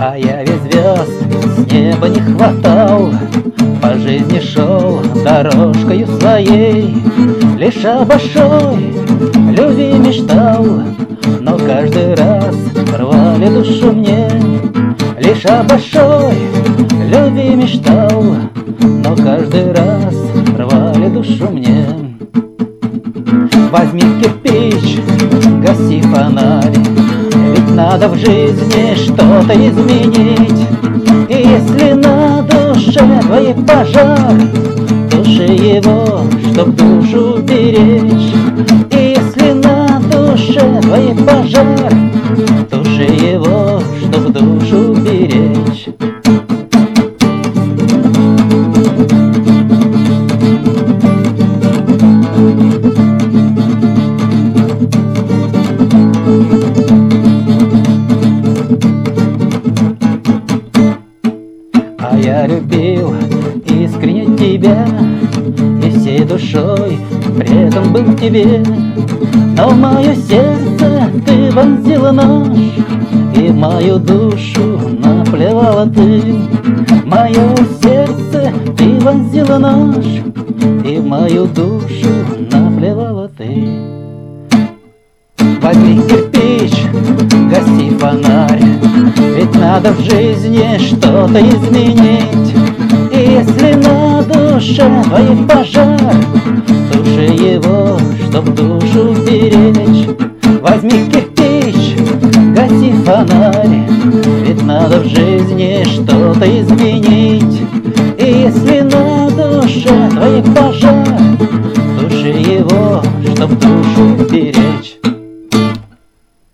А я ведь звезд с неба не хватал По жизни шел дорожкою своей. Лишь о большой любви мечтал Но каждый раз рвали душу мне. Лишь о большой любви мечтал Но каждый раз рвали душу мне. Возьми кирпич, гаси фонарь надо в жизни что-то изменить. И если на душе твоей пожар Туши его, чтоб душу беречь. И если на душе твоей пожар Туши его, чтоб душу любил искренне тебя И всей душой предан был тебе. Но в мое сердце ты вонзила нож И в мою душу наплевала ты. В мое сердце ты вонзила нож И в мою душу надо в жизни что-то изменить. И если на душе твоей пожар Туши его, чтоб душу беречь. Возьми кирпич, гаси фонарь Ведь надо в жизни что-то изменить. И если на душе твоей пожар Туши его, чтоб душу